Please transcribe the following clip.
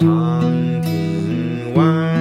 pumpkin wine.